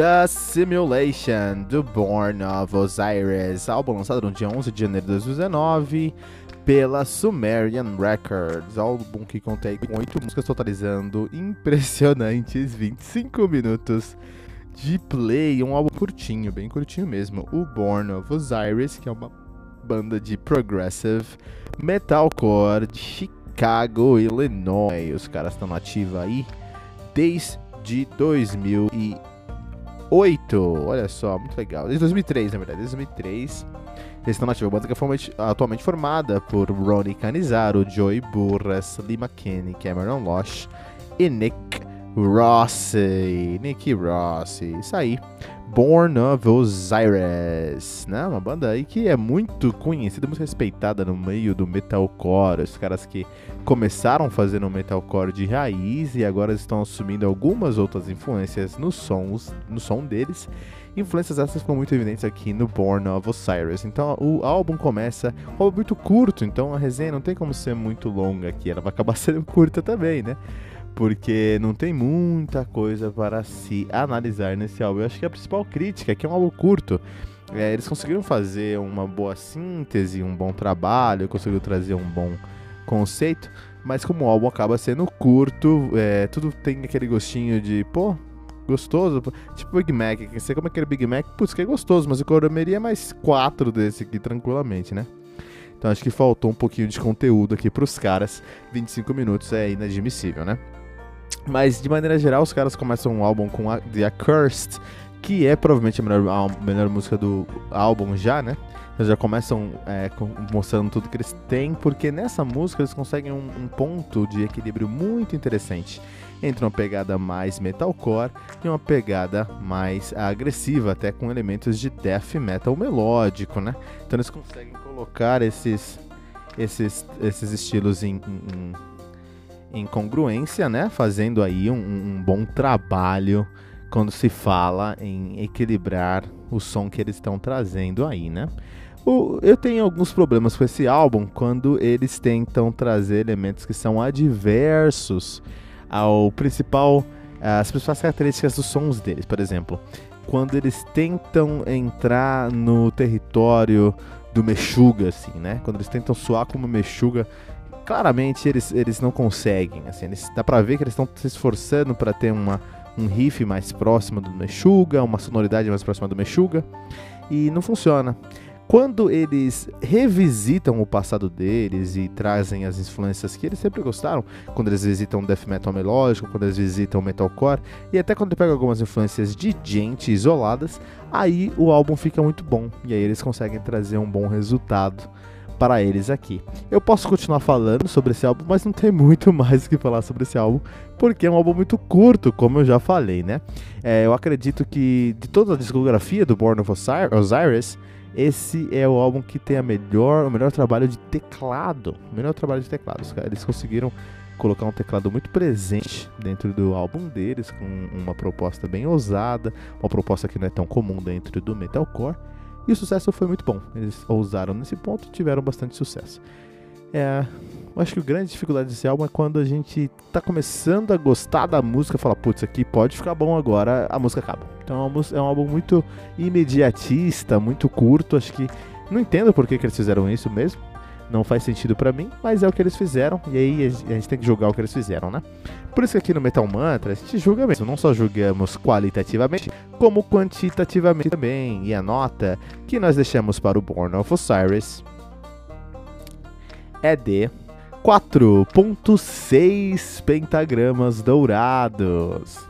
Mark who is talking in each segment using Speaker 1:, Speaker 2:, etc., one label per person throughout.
Speaker 1: The Simulation do Born of Osiris, álbum lançado no dia 11 de janeiro de 2019 pela Sumerian Records, álbum que contém com 8 músicas totalizando impressionantes 25 minutos de play, um álbum curtinho, bem curtinho mesmo, o Born of Osiris, que é uma banda de progressive metalcore de Chicago, Illinois. Os caras estão ativa aí desde 2000 2008. Olha só, muito legal. Desde 2003, na verdade. Desde 2003. Eles estão nativos. A banda que é atualmente formada por Ronnie Canizaro, Joey Burras, Lee McKinney, Cameron Losh e Nick Rossi. Nick Rossi. Isso aí. Born of Osiris, né? Uma banda aí que é muito conhecida, muito respeitada no meio do metalcore. Os caras que começaram fazendo metalcore de raiz e agora estão assumindo algumas outras influências nos sons, no som deles. Influências essas ficam muito evidentes aqui no Born of Osiris. Então o álbum começa, um álbum muito curto, então a resenha não tem como ser muito longa aqui, ela vai acabar sendo curta também, né? Porque não tem muita coisa para se analisar nesse álbum. Eu acho que a principal crítica é que é um álbum curto. É, eles conseguiram fazer uma boa síntese, um bom trabalho, conseguiram trazer um bom conceito, mas como o álbum acaba sendo curto, é, tudo tem aquele gostinho de, pô, gostoso, tipo Big Mac, você come aquele Big Mac, putz, que é gostoso, mas eu comeria mais quatro desse aqui tranquilamente, né? Então acho que faltou um pouquinho de conteúdo aqui pros caras, 25 minutos é inadmissível, né? Mas de maneira geral, os caras começam um álbum com a, The Accursed, que é provavelmente a melhor, a melhor música do álbum já, né? Eles já começam é, mostrando tudo que eles têm, porque nessa música eles conseguem um, um, ponto de equilíbrio muito interessante entre uma pegada mais metalcore e uma pegada mais agressiva, até com elementos de death metal melódico, né? Então eles conseguem colocar esses, esses, esses estilos em, em em congruência, né? Fazendo aí um, um, bom trabalho quando se fala em equilibrar o som que eles estão trazendo aí, né? O, eu tenho alguns problemas com esse álbum quando eles tentam trazer elementos que são adversos ao principal, as principais características dos sons deles, por exemplo, quando eles tentam entrar no território do Meshuga, assim, né? Quando eles tentam soar como Meshuga claramente eles, eles não conseguem. Assim, eles, dá pra ver que eles estão se esforçando para ter uma, um riff mais próximo do Meshuga, uma sonoridade mais próxima do Meshuga, e não funciona. Quando eles revisitam o passado deles e trazem as influências que eles sempre gostaram, quando eles visitam death metal melódico, quando eles visitam metalcore, e até quando pegam algumas influências de gente isoladas, aí o álbum fica muito bom e aí eles conseguem trazer um bom resultado para eles aqui. Eu posso continuar falando sobre esse álbum, mas não tem muito mais o que falar sobre esse álbum, porque é um álbum muito curto, como eu já falei, né? É, eu acredito que de toda a discografia do Born of Osiris, esse é o álbum que tem a melhor, o melhor trabalho de teclado. O melhor trabalho de teclado. Eles conseguiram colocar um teclado muito presente dentro do álbum deles, com uma proposta bem ousada, uma proposta que não é tão comum dentro do metalcore. E o sucesso foi muito bom. Eles ousaram nesse ponto e tiveram bastante sucesso. É, eu acho que a grande dificuldade desse álbum é quando a gente tá começando a gostar da música fala, putz, aqui pode ficar bom agora, a música acaba. Então é um álbum muito imediatista, muito curto. Acho que não entendo por que, que eles fizeram isso mesmo. Não faz sentido para mim, mas é o que eles fizeram. E aí a gente tem que julgar o que eles fizeram, né? Por isso que aqui no Metal Mantra a gente julga mesmo. Não só julgamos qualitativamente, como quantitativamente também. E a nota que nós deixamos para o Born of Osiris é de 4.6 pentagramas dourados.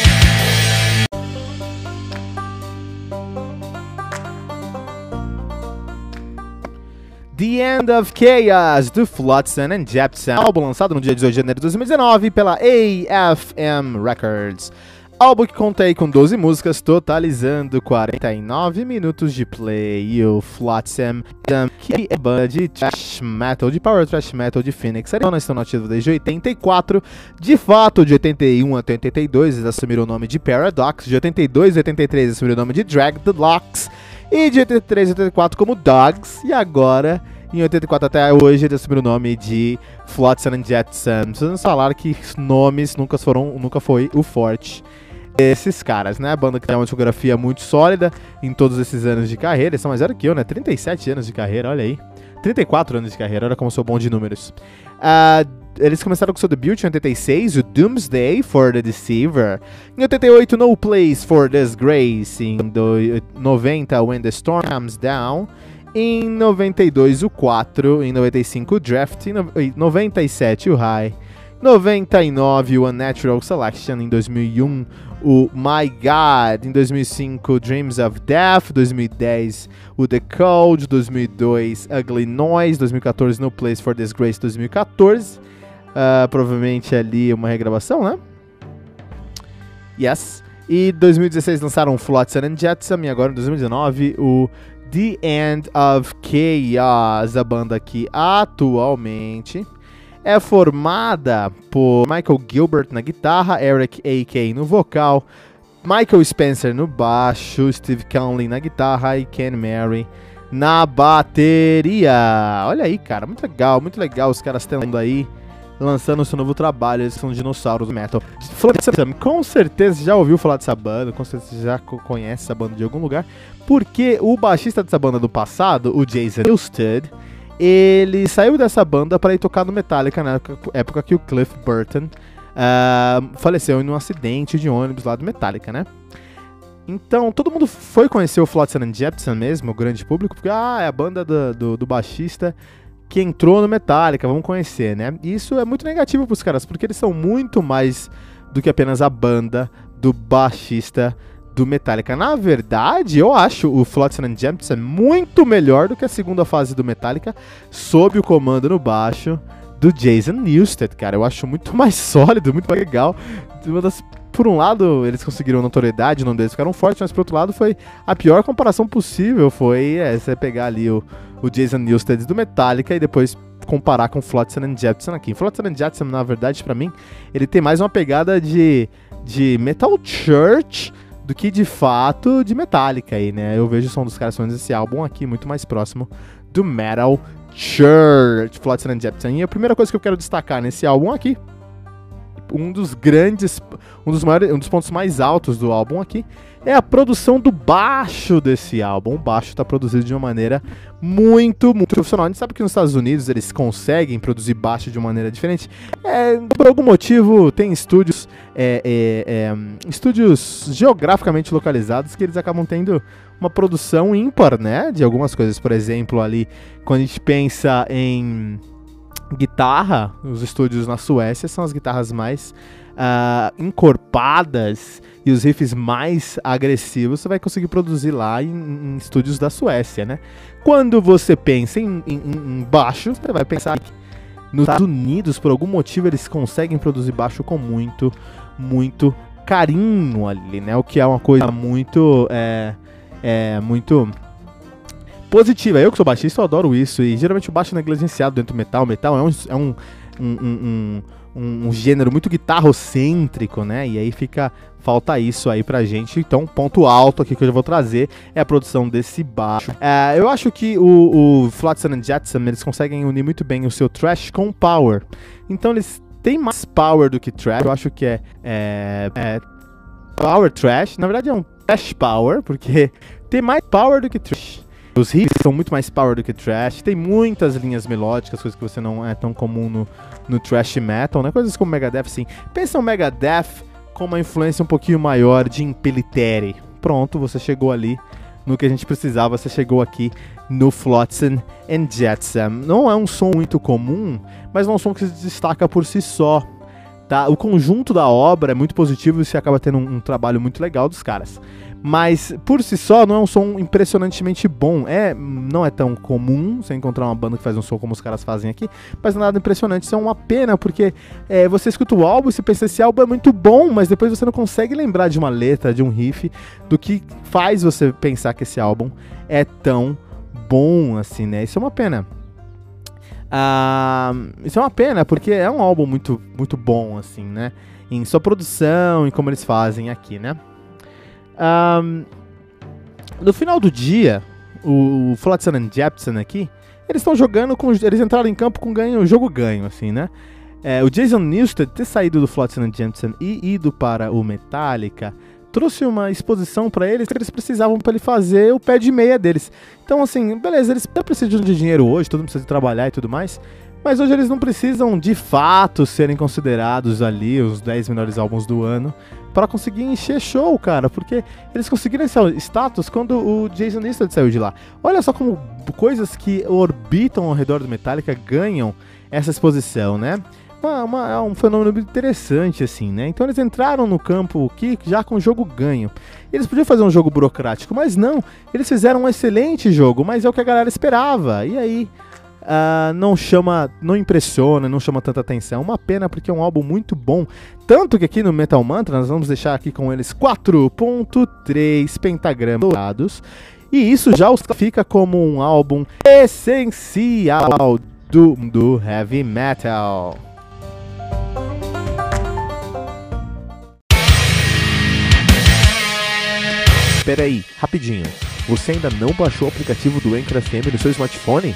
Speaker 1: The End of Chaos, do Flotsam and Jepsen, álbum lançado no dia 18 de janeiro de 2019 pela AFM Records. Álbum que contei com 12 músicas, totalizando 49 minutos de play. E o Flotsam, que é banda de thrash metal, de power thrash metal de Phoenix, eles estão nativos desde 84. De fato, de 81 até 82, eles assumiram o nome de Paradox. De 82 a 83, assumiram o nome de Drag the Locks. E de 83 a 84 como Dogs. E agora, em 84 até hoje, ele assumiu o nome de Flotsam and Jetsam. Precisamos falar que nomes nunca foram, nunca foi o forte esses caras, né? A banda que tem uma discografia muito sólida em todos esses anos de carreira. Eles são mais velhos que eu, né? 37 anos de carreira, olha aí. 34 anos de carreira, olha como eu sou bom de números. Uh, eles começaram com seu debut em 86, o Doomsday for the Deceiver. Em 88, No Place for Disgrace. Em 90, When the Storm Comes Down. Em 92, o 4. Em 95, o Draft. Em 97, o High. 99, o Unnatural Selection. Em 2001, o My God. Em 2005, Dreams of Death. 2010, o The Cold. 2002, Ugly Noise. 2014, No Place for Disgrace. 2014. Uh, provavelmente ali uma regravação, né? Yes. E 2016 lançaram Flotsam and Jetsam e agora em 2019 o The End of Chaos, a banda que atualmente é formada por Michael Gilbert na guitarra, Eric A.K. no vocal, Michael Spencer no baixo, Steve Conley na guitarra e Ken Mary na bateria. Olha aí, cara, muito legal, muito legal os caras tendo aí lançando seu novo trabalho, eles são dinossauros metal. Com certeza já ouviu falar dessa banda, com certeza já conhece essa banda de algum lugar, porque o baixista dessa banda do passado, o Jason Newsted, ele saiu dessa banda para ir tocar no Metallica na época que o Cliff Burton uh, faleceu em um acidente de ônibus lá do Metallica, né? Então, todo mundo foi conhecer o Flotsam and Jepsen mesmo, o grande público, porque ah, é a banda do, do, do baixista que entrou no Metallica, vamos conhecer, né? E isso é muito negativo pros caras, porque eles são muito mais do que apenas a banda do baixista do Metallica. Na verdade, eu acho o Flotsam and Jefferson muito melhor do que a segunda fase do Metallica, sob o comando no baixo do Jason Newsted, cara. Eu acho muito mais sólido, muito mais legal. Uma das por um lado, eles conseguiram notoriedade, o nome deles ficaram fortes, mas por outro lado, foi a pior comparação possível. Foi é, você pegar ali o, o Jason Newsted do Metallica e depois comparar com Flotsam and Jetsam aqui. Flotsam and Jetsam, na verdade, para mim, ele tem mais uma pegada de, de Metal Church do que de fato de Metallica aí, né? Eu vejo o som dos caras fazendo esse álbum aqui muito mais próximo do Metal Church, Flotsam and Jetsam. E a primeira coisa que eu quero destacar nesse álbum aqui, um dos grandes, um dos maiores, um dos pontos mais altos do álbum aqui, é a produção do baixo desse álbum. O baixo está produzido de uma maneira muito, muito profissional. A gente sabe que nos Estados Unidos eles conseguem produzir baixo de uma maneira diferente. É, por algum motivo, tem estúdios, é, é, é, estúdios geograficamente localizados que eles acabam tendo uma produção ímpar, né? De algumas coisas. Por exemplo, ali, quando a gente pensa em guitarra, os estúdios na Suécia são as guitarras mais uh, encorpadas e os riffs mais agressivos você vai conseguir produzir lá em, em estúdios da Suécia, né? Quando você pensa em, em, em baixo, você vai pensar que nos Estados Unidos, por algum motivo, eles conseguem produzir baixo com muito, muito carinho ali, né? O que é uma coisa muito, é, é muito positiva. Eu que sou baixista, eu adoro isso. E geralmente o baixo é negligenciado dentro do metal. Metal é um, é um, um, um, um, gênero muito guitarrocêntrico, né? E aí fica. Falta isso aí pra gente. Então, ponto alto aqui que eu vou trazer é a produção desse baixo. É, eu acho que o, o Flotsam and Jetsam eles conseguem unir muito bem o seu trash com power. Então, eles têm mais power do que trash. Eu acho que é, é, é power trash. Na verdade, é um trash power, porque tem mais power do que trash. Os riffs são muito mais power do que trash. Tem muitas linhas melódicas, coisas que você não é tão comum no, no trash metal, né? Coisas como Megadeth, sim. Pensa o Megadeth com uma influência um pouquinho maior de Impelitere. Pronto, você chegou ali no que a gente precisava, você chegou aqui no Flotsam and Jetsam. Não é um som muito comum, mas é um som que se destaca por si só. Tá? O conjunto da obra é muito positivo e você acaba tendo um, um trabalho muito legal dos caras. Mas por si só não é um som impressionantemente bom. É, não é tão comum você encontrar uma banda que faz um som como os caras fazem aqui, mas nada impressionante. Isso é uma pena, porque é, você escuta o álbum e você pensa esse álbum é muito bom, mas depois você não consegue lembrar de uma letra, de um riff, do que faz você pensar que esse álbum é tão bom assim, né? Isso é uma pena. Ah, isso é uma pena, porque é um álbum muito, muito bom, assim, né? Em sua produção e como eles fazem aqui, né? Um, no final do dia, o, Flotsam and Jepsen aqui, eles estão jogando com. Eles entraram em campo com ganho, jogo ganho, assim, né? É, o Jason Newsted ter saído do Flotsam and Jepsen e ido para o Metallica trouxe uma exposição para eles que eles precisavam para ele fazer o pé de meia deles. Então, assim, beleza, eles precisam de dinheiro hoje, todo mundo precisa trabalhar e tudo mais. Mas hoje eles não precisam de fato serem considerados ali os 10 melhores álbuns do ano para conseguir encher show, cara, porque eles conseguiram esse status quando o Jason Newsted saiu de lá. Olha só como coisas que orbitam ao redor do Metallica ganham essa exposição, né? Uma, uma, é um fenômeno interessante, assim, né? Então eles entraram no campo aqui já com o jogo ganho. Eles podiam fazer um jogo burocrático, mas não. Eles fizeram um excelente jogo, mas é o que a galera esperava. E aí, uh, não chama, não impressiona, não chama tanta atenção. Uma pena porque é um álbum muito bom. Tanto que aqui no Metal Mantra nós vamos deixar aqui com eles 4.3 pentagramas dourados. E isso já os fica como um álbum essencial do, do heavy metal. Peraí, rapidinho. Você ainda não baixou o aplicativo do Anchor FM no seu smartphone?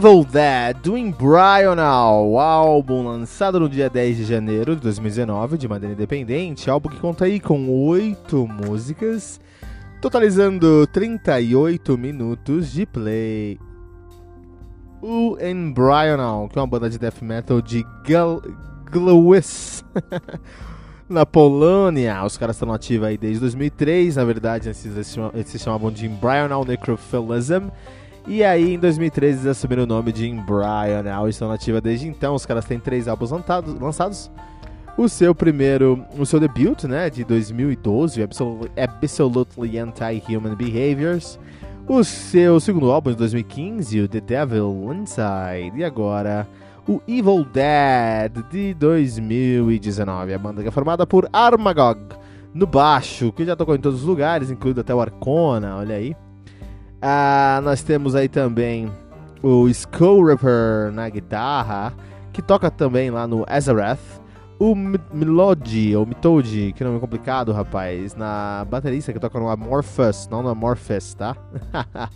Speaker 1: Evil Dead, do Embryonal, álbum lançado no dia 10 de janeiro de 2019, de maneira independente, álbum que conta aí com oito músicas, totalizando 38 minutos de play. O Embryonal, que é uma banda de death metal de Glowis, na Polônia. Os caras estão ativos aí desde 2003, na verdade eles se chamavam de Embryonal Necrophilism. E aí, em 2013, eles assumiram o nome de Brian Now estão nativa desde então. Os caras têm três álbuns lançados. O seu primeiro, o seu debut, né, de 2012, Absolutely Anti-Human Behaviors. O seu segundo álbum de 2015, o The Devil Inside. E agora, o Evil Dead de 2019. A banda que é formada por Armagog no baixo, que já tocou em todos os lugares, incluindo até o Arcona, olha aí. Ah, nós temos aí também o Skull Ripper na guitarra, que toca também lá no Azareth. O Melody, ou Mitoad, que não é complicado, rapaz, na baterista que toca no Amorphous, não no Amorphous, tá?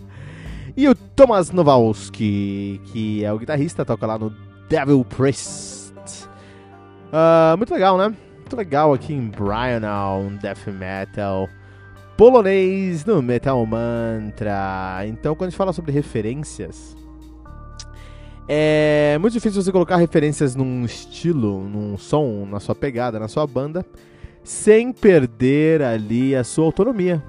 Speaker 1: e o Thomas Nowalski, que é o guitarrista, toca lá no Devil Priest. Uh, muito legal, né? Muito legal aqui em Brian, um death metal polonês no Metal Mantra. Então, quando a gente fala sobre referências, é muito difícil você colocar referências num estilo, num som, na sua pegada, na sua banda, sem perder ali a sua autonomia.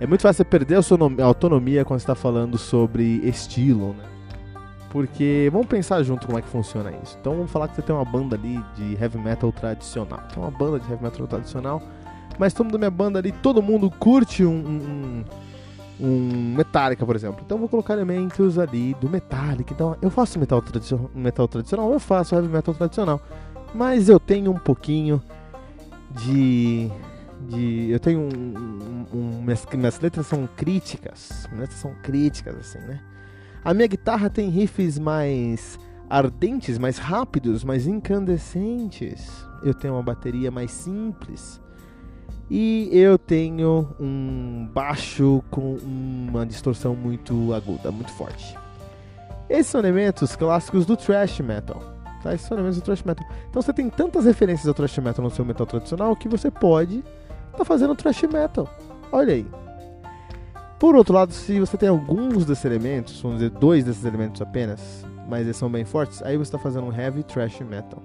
Speaker 1: É muito fácil você perder a sua autonomia quando está falando sobre estilo, né? Porque vamos pensar junto como é que funciona isso. Então vamos falar que você tem uma banda ali de heavy metal tradicional. Tem uma banda de heavy metal tradicional mas todo mundo da minha banda ali, todo mundo curte um, um, um Metallica, por exemplo. Então vou colocar elementos ali do Metallica. Então eu faço metal, tradicional, metal tradicional, eu faço heavy metal tradicional. Mas eu tenho um pouquinho de. de eu tenho um, um, minhas, minhas letras são críticas. Minhas letras são críticas, assim, né? A minha guitarra tem riffs mais ardentes, mais rápidos, mais incandescentes. Eu tenho uma bateria mais simples. E eu tenho um baixo com uma distorção muito aguda, muito forte. Esses são elementos clássicos do thrash metal. Tá? Esses são elementos do thrash metal. Então você tem tantas referências ao thrash metal no seu metal tradicional que você pode estar tá fazendo thrash metal. Olha aí. Por outro lado, se você tem alguns desses elementos, vamos dizer dois desses elementos apenas, mas eles são bem fortes, aí você está fazendo um heavy thrash metal.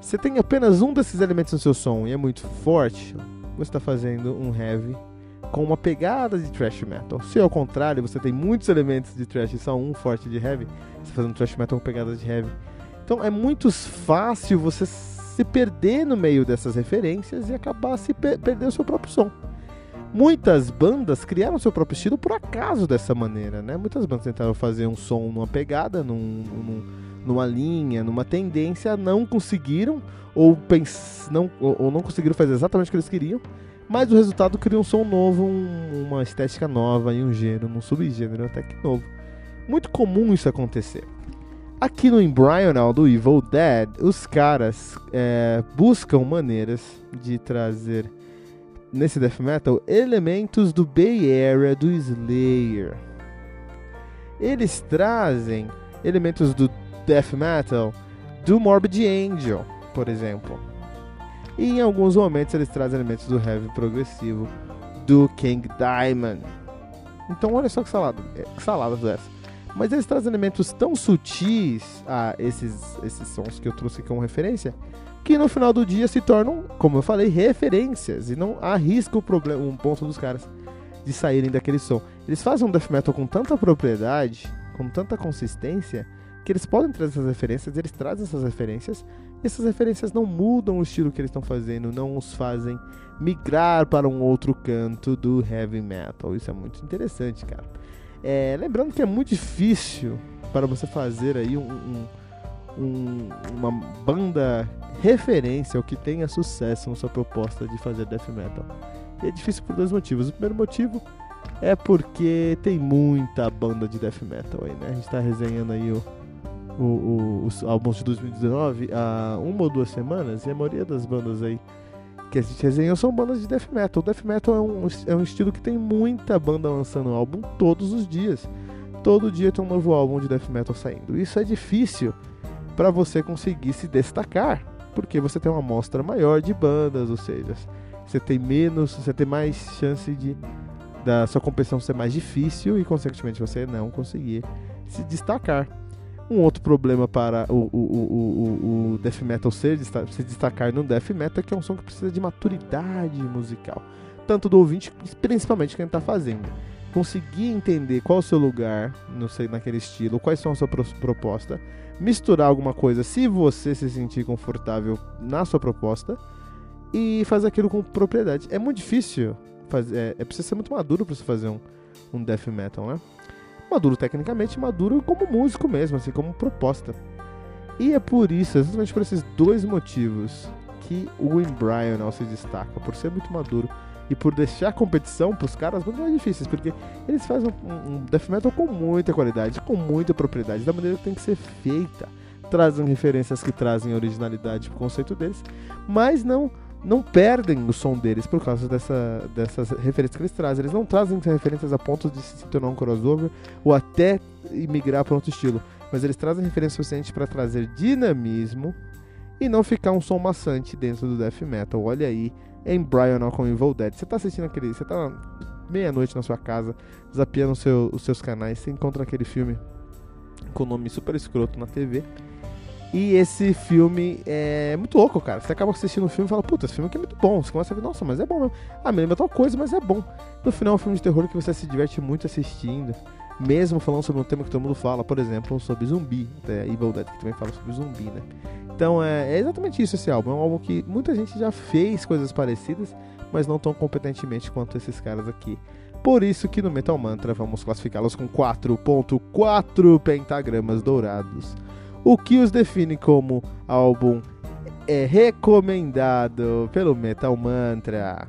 Speaker 1: Se você tem apenas um desses elementos no seu som e é muito forte, você está fazendo um heavy com uma pegada de thrash metal. Se ao contrário, você tem muitos elementos de thrash e só um forte de heavy, você está fazendo thrash metal com pegada de heavy. Então é muito fácil você se perder no meio dessas referências e acabar se per perdendo o seu próprio som. Muitas bandas criaram seu próprio estilo por acaso dessa maneira, né? Muitas bandas tentaram fazer um som numa pegada, num, num, numa linha, numa tendência, não conseguiram ou, pens não, ou, ou, não conseguiram fazer exatamente o que eles queriam, mas o resultado cria um som novo, um, uma estética nova e um gênero, um subgênero até que novo. Muito comum isso acontecer. Aqui no Embryonal do Evil Dead, os caras é, buscam maneiras de trazer nesse death metal elementos do Bay Area do Slayer. Eles trazem elementos do death metal do Morbid Angel, por exemplo. E em alguns momentos eles trazem elementos do heavy progressivo do King Diamond. Então olha só que salada, é, que salada dessa. Mas eles trazem elementos tão sutis a esses, esses sons que eu trouxe como referência, que no final do dia se tornam, como eu falei, referências e não arrisca o problema, um ponto dos caras de saírem daquele som. Eles fazem um death metal com tanta propriedade, com tanta consistência, que eles podem trazer essas referências, eles trazem essas referências, e essas referências não mudam o estilo que eles estão fazendo, não os fazem migrar para um outro canto do heavy metal. Isso é muito interessante, cara. É, lembrando que é muito difícil para você fazer aí um, um, um, uma banda referência ou que tenha sucesso na sua proposta de fazer death metal. E é difícil por dois motivos. O primeiro motivo é porque tem muita banda de death metal aí, né? A gente está resenhando aí o o, o, os álbuns de 2019 há uma ou duas semanas e a maioria das bandas aí que a gente resenhou são bandas de death metal. O death metal é um, é um estilo que tem muita banda lançando álbum todos os dias. todo dia tem um novo álbum de death metal saindo. Isso é difícil para você conseguir se destacar, porque você tem uma amostra maior de bandas, ou seja, você tem menos, você tem mais chance de da sua competição ser mais difícil e consequentemente você não conseguir se destacar. Um outro problema para o, o, o, o, death metal ser, se destacar no death metal é que é um som que precisa de maturidade musical, tanto do ouvinte, principalmente quem está fazendo. Conseguir entender qual o seu lugar no, naquele estilo, quais são a sua proposta, misturar alguma coisa se você se sentir confortável na sua proposta e fazer aquilo com propriedade. É muito difícil fazer. É, é precisa ser muito maduro para você fazer um, um death metal, né? Maduro tecnicamente, maduro como músico mesmo, assim, como proposta. E é por isso, exatamente por esses dois motivos, que o Embryo se destaca, por ser muito maduro e por deixar a competição para os caras muito mais difíceis, porque eles fazem um, um, death metal com muita qualidade, com muita propriedade, da maneira que tem que ser feita. Trazem referências que trazem originalidade pro conceito deles, mas não não perdem o som deles por causa dessa, dessas referências que eles trazem. Eles não trazem referências a ponto de se tornar um crossover ou até migrar para outro estilo. Mas eles trazem referências suficientes para trazer dinamismo e não ficar um som maçante dentro do death metal. Olha aí, em Brian com Evil. Você tá assistindo aquele. Você tá meia-noite na sua casa, zapeando seu, os seus canais, você encontra aquele filme com nome super escroto na TV e esse filme é muito louco, cara. Você acaba assistindo o filme e fala, puta, esse filme aqui é muito bom. Você começa a ver, nossa, mas é bom mesmo. Ah, me lembra tal coisa, mas é bom. No final é um filme de terror que você se diverte muito assistindo. Mesmo falando sobre um tema que todo mundo fala, por exemplo, sobre zumbi. Até Evil Dead, que também fala sobre zumbi, né? Então é, é exatamente isso esse álbum. É um álbum que muita gente já fez coisas parecidas, mas não tão competentemente quanto esses caras aqui. Por isso que no Metal Mantra vamos classificá-los com 4.4 pentagramas dourados o que os define como álbum é recomendado pelo Metal Mantra.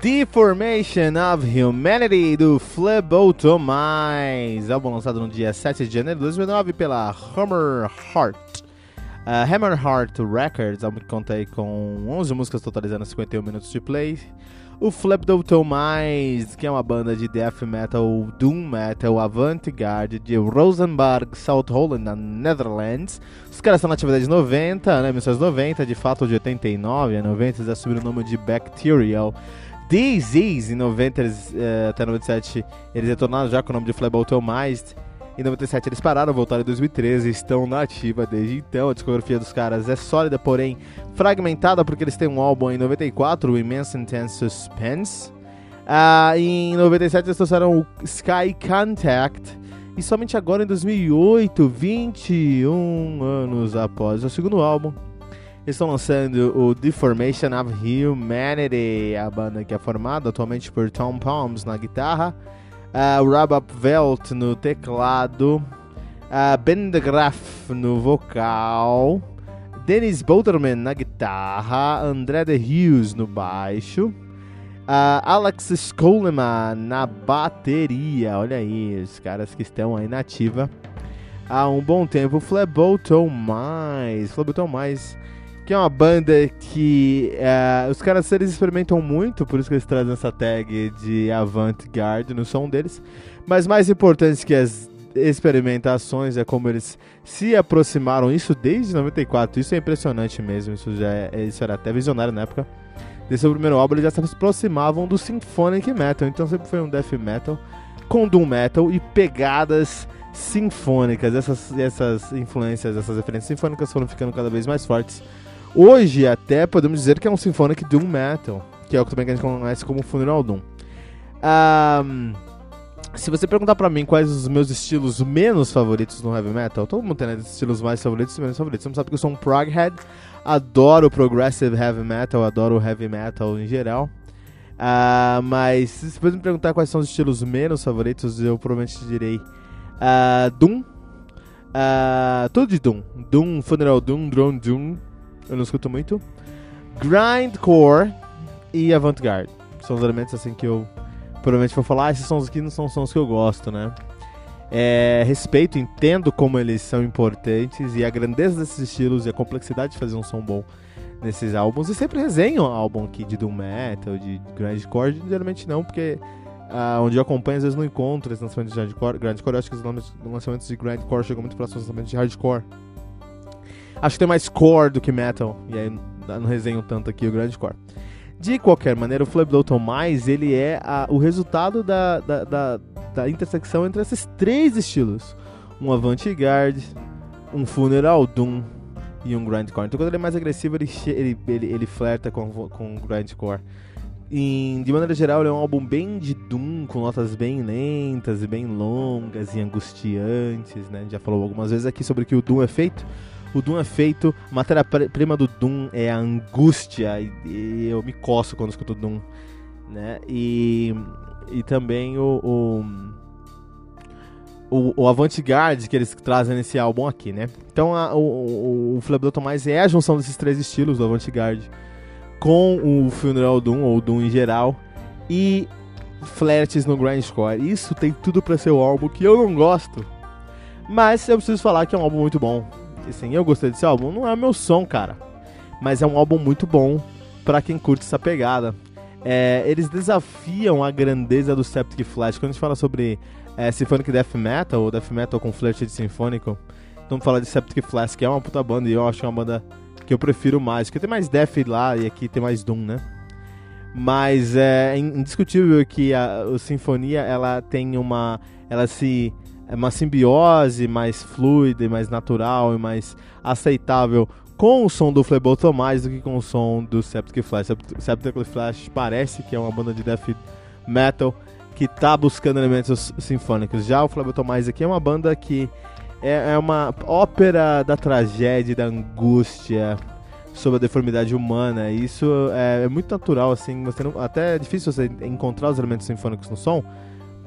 Speaker 1: Deformation of Humanity do Phlebotomize, álbum lançado no dia 7 de janeiro de 2009 pela Hammer Heart. Uh, Hammer Heart Records, álbum que conta com 11 músicas totalizando 51 minutos de play. O Phlebotomize, que é uma banda de death metal, doom metal, avant-garde de Rosenberg, South Holland, na Netherlands. Os caras estão na atividade 90, né, 1990, de fato de 89 a 90 eles assumiram o nome de Bacterial. Disease, em 90 eles, uh, até 97 eles retornaram já com o nome de Phlebotomized. Em 97 eles pararam, voltaram em 2013 estão na ativa desde então. A discografia dos caras é sólida, porém fragmentada, porque eles têm um álbum em 94, o Immense Intense Suspense. Uh, em 97 eles trouxeram o Sky Contact. E somente agora, em 2008, 21 anos após o segundo álbum, estão lançando o Deformation of Humanity, a banda que é formada atualmente por Tom Palms na guitarra, uh, Rob Velt no teclado, uh, Ben de Graaf no vocal, Dennis Boterman na guitarra, André de Hughes no baixo, uh, Alex Skoleman na bateria. Olha aí, os caras que estão aí na ativa há um bom tempo. Fleboton Mais, Mais que é uma banda que uh, os caras eles experimentam muito, por isso que eles trazem essa tag de avant-garde no som deles. Mas mais importante que as experimentações é como eles se aproximaram, isso desde 94, isso é impressionante mesmo, isso já é, isso era até visionário na época. Desse primeiro álbum eles já se aproximavam do symphonic metal, então sempre foi um death metal com doom metal e pegadas sinfônicas. Essas, essas influências, essas referências sinfônicas foram ficando cada vez mais fortes. Hoje, até podemos dizer que é um symphonic doom metal, que é o que também a gente conhece como Funeral Doom. Um, se você perguntar pra mim quais os meus estilos menos favoritos no heavy metal, todo mundo tem né, estilos mais favoritos e menos favoritos. Você não sabe que eu sou um proghead, adoro progressive heavy metal, adoro heavy metal em geral. Uh, mas se você me perguntar quais são os estilos menos favoritos, eu provavelmente direi uh, Doom, uh, tudo de Doom, Doom, Funeral Doom, Drone Doom, eu não escuto muito, Grindcore e Avant-Garde. São os elementos assim que eu provavelmente vou falar, ah, esses sons aqui não são sons que eu gosto, né? É, respeito, entendo como eles são importantes e a grandeza desses estilos e a complexidade de fazer um som bom nesses álbuns. E sempre resenho álbum aqui de Doom Metal, de Grindcore, geralmente não, porque uh, onde eu acompanho às vezes não encontro esses lançamentos de Grindcore. Grindcore eu acho que os lançamentos de Grindcore chegam muito próximos dos lançamentos de Hardcore. Acho que tem mais core do que metal, e aí não resenho tanto aqui o Grindcore. De qualquer maneira, o Flip Mais ele é a, o resultado da, da, da, da, intersecção entre esses três estilos: um avant-garde, um funeral doom e um grindcore. Então, quando ele é mais agressivo, ele, ele, ele, ele flerta com, com o grindcore. E, de maneira geral, ele é um álbum bem de doom, com notas bem lentas e bem longas e angustiantes, né? A gente já falou algumas vezes aqui sobre o que o doom é feito. O Doom é feito, a matéria-prima do Doom é a angústia, e, e, eu me coço quando escuto Doom, né? E, e também o, o, o, o avant-garde que eles trazem nesse álbum aqui, né? Então a, o, o, o Tomás é a junção desses três estilos do avant-garde com o Funeral Doom, ou Doom em geral, e flertes no grindcore. Isso tem tudo para ser o álbum que eu não gosto, mas eu preciso falar que é um álbum muito bom assim, eu gostei desse álbum. Não é o meu som, cara. Mas é um álbum muito bom para quem curte essa pegada. É, eles desafiam a grandeza do Septic Flash. Quando a gente fala sobre é, Symphonic Death Metal, ou Death Metal com flash de sinfônico, vamos falar de Septic Flash, que é uma puta banda, e eu acho que é uma banda que eu prefiro mais. Porque tem mais Death lá e aqui tem mais Doom, né? Mas é indiscutível que a, a Sinfonia ela tem uma. Ela se é uma simbiose mais fluida e mais natural e mais aceitável com o som do Fleboto mais do que com o som do Septic Flash. Septic Flash parece que é uma banda de death metal que está buscando elementos sinfônicos. Já o Fleboto mais aqui é uma banda que é, é uma ópera da tragédia, da angústia sobre a deformidade humana. Isso é, é muito natural, assim. Você não, até é difícil você encontrar os elementos sinfônicos no som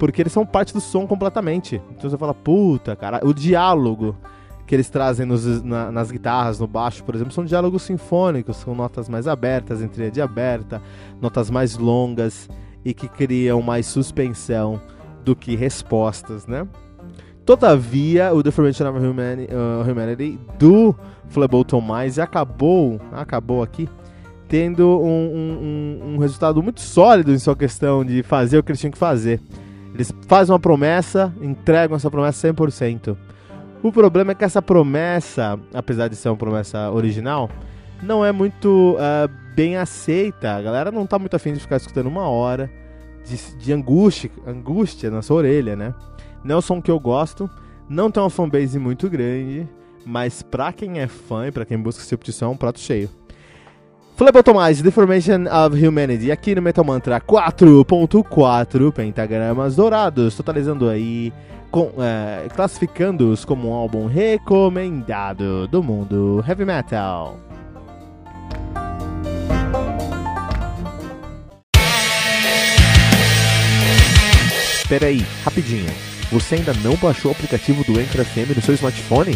Speaker 1: porque eles são parte do som completamente. Então você fala, puta, cara, o diálogo que eles trazem nos, na, nas guitarras, no baixo, por exemplo, são diálogos sinfônicos, com notas mais abertas, entre de aberta, notas mais longas e que criam mais suspensão do que respostas, né? Todavia, o Deformation of Humanity, uh, Humanity do Fleboton Mais acabou, acabou aqui, tendo um, um, um, resultado muito sólido em sua questão de fazer o que eles tinham que fazer. Eles fazem uma promessa, entregam essa promessa 100%. O problema é que essa promessa, apesar de ser uma promessa original, não é muito uh, bem aceita. A galera não tá muito afim de ficar escutando uma hora de, de angústia, angústia na sua orelha, né? Não é o som que eu gosto, não tem uma fanbase muito grande, mas pra quem é fã e pra quem busca esse tipo de som, é um prato cheio. Flebotomage, Deformation of Humanity, aqui no Metal Mantra 4.4 pentagramas dourados, totalizando aí, com, é, classificando-os como um álbum recomendado do mundo heavy metal. Pera aí, rapidinho. Você ainda não baixou o aplicativo do Anchor FM no seu smartphone?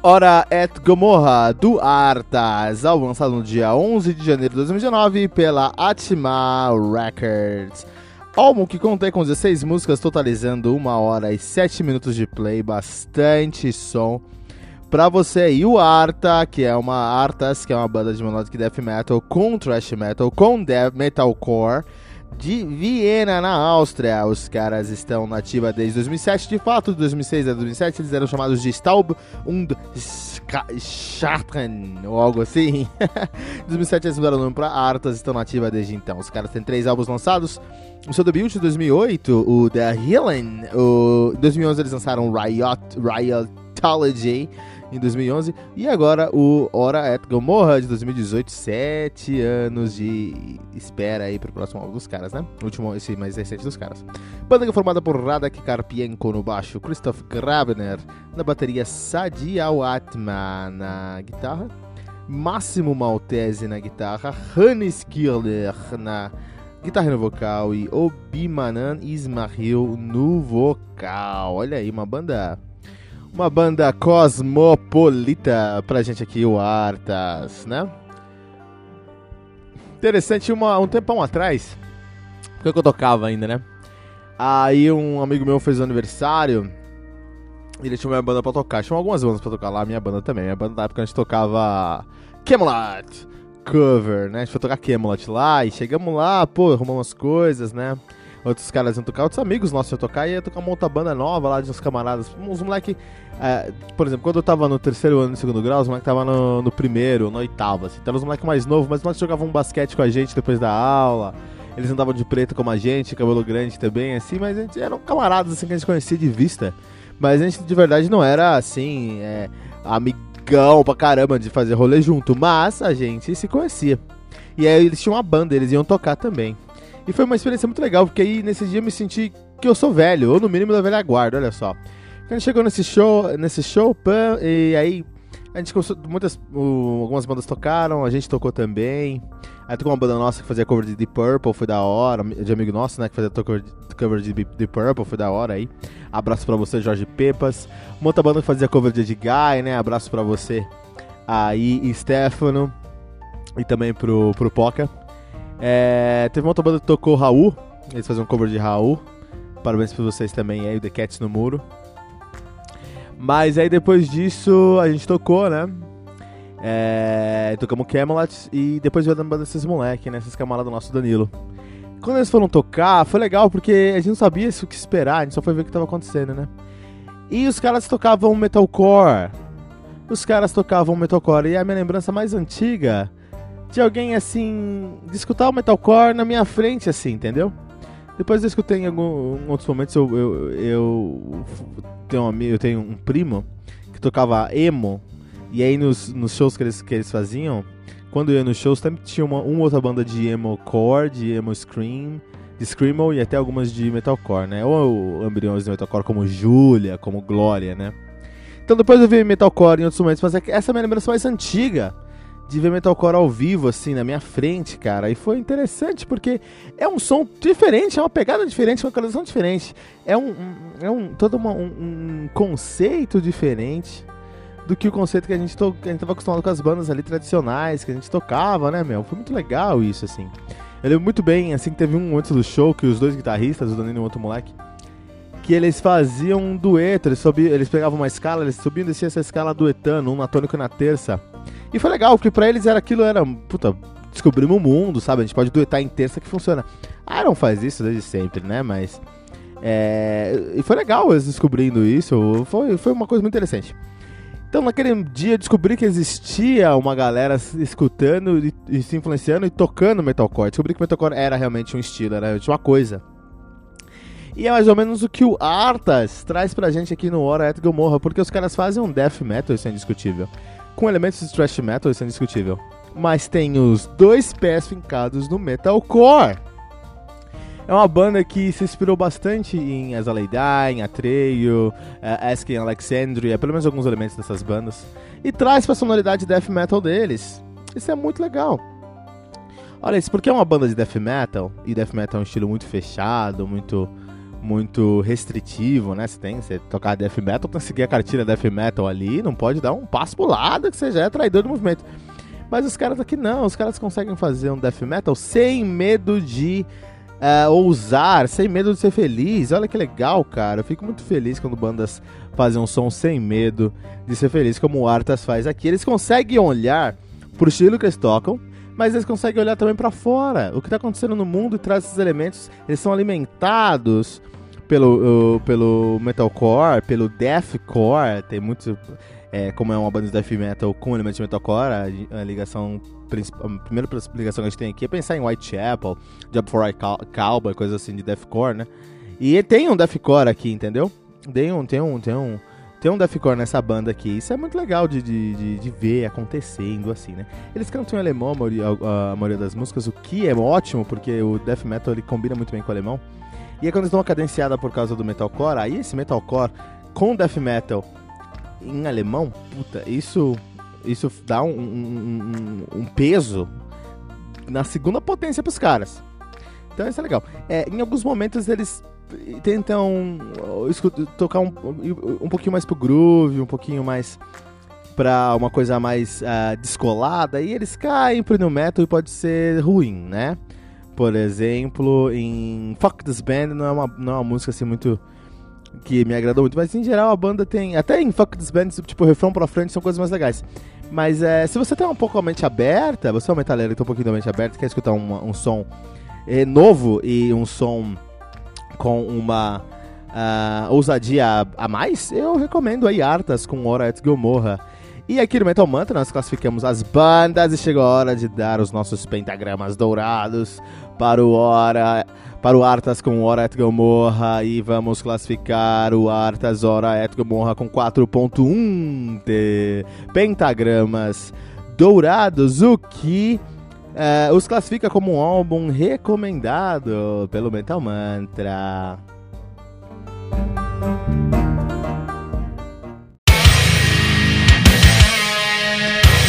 Speaker 1: Hora et Gomorra, do Artas, álbum lançado no dia 11 de janeiro de 2019 pela Atma Records. Álbum que contém com 16 músicas, totalizando 1 hora e 7 minutos de play, bastante som pra você. E o Arta, que é uma Artas, que é uma banda de melodic death metal com thrash metal, com death metalcore de Viena, na Áustria. Os caras estão na desde 2007. De fato, de 2006 a 2007, eles eram chamados de Staub und Schatten, ou algo assim. em 2007, eles mudaram o nome para Artas estão na desde então. Os caras têm três álbuns lançados. O seu debut de 2008, o The Healing. O... Em 2011, eles lançaram Riot, Riotology em 2011. E agora o Hora et Gomorra de 2018, sete anos de espera aí pro próximo álbum dos caras, né? O último, esse mais recente dos caras. Banda que é formada por Radak Karpienko no baixo, Christoph Grabner na bateria, Sadi Awatma na guitarra, Máximo Maltese na guitarra, Hannes Kirler na guitarra no vocal e Obimanan Ismail no vocal. Olha aí, uma banda uma banda cosmopolita pra gente aqui, o Artas, né? Interessante, uma, um tempão atrás, porque eu tocava ainda, né? Aí um amigo meu fez aniversário, ele tinha uma banda pra tocar, tinha algumas bandas pra tocar lá, minha banda também, minha banda da época a gente tocava Camelot cover, né? A gente foi tocar Camelot lá, e chegamos lá, pô, arrumamos umas coisas, né? Outros caras iam tocar, outros amigos nossos iam tocar, e ia tocar uma outra banda nova lá de uns camaradas. Uns moleque, é, por exemplo, quando eu tava no terceiro ano, no segundo grau, os moleques tava no, no, primeiro, no oitavo, assim. Então os moleques mais novos, mas nós jogavam um basquete com a gente depois da aula. Eles andavam de preto como a gente, cabelo grande também, assim, mas a gente eram camaradas assim que a gente conhecia de vista. Mas a gente de verdade não era assim, é, amigão pra caramba de fazer rolê junto, mas a gente se conhecia. E aí eles tinham uma banda, eles iam tocar também. E foi uma experiência muito legal, porque aí nesse dia eu me senti que eu sou velho, ou no mínimo da velha guarda, olha só. A gente chegou nesse show, nesse show, pã, e aí a gente começou, muitas, uh, algumas bandas tocaram, a gente tocou também. Aí tocou uma banda nossa que fazia cover de Deep Purple, foi da hora, de amigo nosso, né, que fazia cover de, cover de Deep Purple, foi da hora aí. Abraço pra você, Jorge Pepas. Uma outra banda que fazia cover de Guy, né, abraço pra você aí, Stefano. E também pro, pro Poca. É, teve uma outra banda que tocou Raul. Eles faziam um cover de Raul. Parabéns pra vocês também aí, o The Cats no Muro. Mas aí depois disso a gente tocou, né? É, tocamos Camelot e depois veio a banda desses moleques, né? Esses camaradas do nosso Danilo. Quando eles foram tocar, foi legal porque a gente não sabia o que esperar, a gente só foi ver o que tava acontecendo, né? E os caras tocavam metalcore. Os caras tocavam metalcore. E a minha lembrança mais antiga de alguém assim. de escutar o metalcore na minha frente, assim, entendeu? Depois eu escutei em algum, em outros momentos, eu, eu, eu, tenho um, eu tenho um primo que tocava emo, e aí nos, nos shows que eles, que eles faziam, quando eu ia nos shows, sempre tinha uma, uma outra banda de emo core, de emo scream, de screamo e até algumas de metalcore, né? Ou embriões de metalcore como Julia, como Glória, né? Então depois eu vi metalcore em outros momentos, mas é essa é a minha lembrança mais antiga de ver metalcore ao vivo, assim, na minha frente, cara. E foi interessante porque é um som diferente, é uma pegada diferente, uma localização diferente. É um, um é um todo uma, um, um, conceito diferente do que o conceito que a gente, to, que a gente tava acostumado com as bandas ali tradicionais, que a gente tocava, né, meu? Foi muito legal isso, assim. Eu lembro muito bem, assim, que teve um antes do show que os dois guitarristas, o Danilo e o outro moleque, que eles faziam um dueto, eles, subiam, eles pegavam uma escala, eles subiam e desciam essa escala duetando, um na tônica e na terça. E foi legal, porque pra eles era aquilo, era, puta, descobrimos o mundo, sabe? A gente pode duetar em terça que funciona. Iron faz isso desde sempre, né? Mas. É... E foi legal eles descobrindo isso, foi, foi uma coisa muito interessante. Então, naquele dia, descobri que existia uma galera escutando e, e se influenciando e tocando metalcore. Descobri que metalcore era realmente um estilo, era realmente uma coisa. E é mais ou menos o que o Artas traz pra gente aqui no Hora Et Gomorra, porque os caras fazem um death metal, isso é indiscutível. Com elementos de thrash metal, isso é indiscutível. Mas tem os dois pés fincados no metalcore. É uma banda que se inspirou bastante em Azalea em Atreio, uh, Asking Alexandria, pelo menos alguns elementos dessas bandas, e traz pra sonoridade death metal deles. Isso é muito legal. Olha, isso porque é uma banda de death metal, e death metal é um estilo muito fechado, muito muito restritivo, né? Você tem, você tocar death metal, tem que seguir a cartilha death metal ali, não pode dar um passo pro lado que você já é traidor do movimento. Mas os caras aqui não, os caras conseguem fazer um death metal sem medo de uh, ousar, sem medo de ser feliz. Olha que legal, cara. Eu fico muito feliz quando bandas fazem um som sem medo de ser feliz, como o Artas faz aqui. Eles conseguem olhar pro estilo que eles tocam, mas eles conseguem olhar também para fora. O que está acontecendo no mundo e traz esses elementos, eles são alimentados pelo, pelo metalcore, pelo deathcore, tem muitos é, como é uma banda de death metal com elementos de metalcore, a, a ligação a primeira ligação que a gente tem aqui é pensar em Whitechapel, Job for I Cowboy, coisa assim de deathcore, né? E tem um deathcore aqui, entendeu? Tem um, tem um, tem um, tem um deathcore nessa banda aqui. Isso é muito legal de, de, de, de ver acontecendo assim, né? Eles cantam em alemão a maioria, a maioria, das músicas, o que é ótimo, porque o death metal ele combina muito bem com o alemão. E aí quando eles dão uma cadenciada por causa do metalcore, aí esse metalcore com death metal em alemão, puta, isso isso dá um, um, um, peso na segunda potência pros caras. Então isso é legal. É, em alguns momentos eles tentam tocar um, um pouquinho mais pro groove, um pouquinho mais pra uma coisa mais uh, descolada, e eles caem pro new metal e pode ser ruim, né? Por exemplo, em Fuck This Band não é uma, não é uma música assim muito que me agradou muito, mas em geral a banda tem. Até em Fuck This Band, tipo, refrão pra frente são coisas mais legais. Mas é, se você tem um pouco a mente aberta, você é um metaleiro que tem um pouquinho da mente aberta, quer escutar um, um som é, novo e um som com uma uh, ousadia a mais, eu recomendo aí Artas com Hora et Gomorra. E aqui no Metal Mantra nós classificamos as bandas e chegou a hora de dar os nossos pentagramas dourados para o Hora para o Artas com Hora et Gomorra e vamos classificar o Artas Hora et Gomorra com 4.1 de pentagramas dourados, o que uh, os classifica como um álbum recomendado pelo Metal Mantra.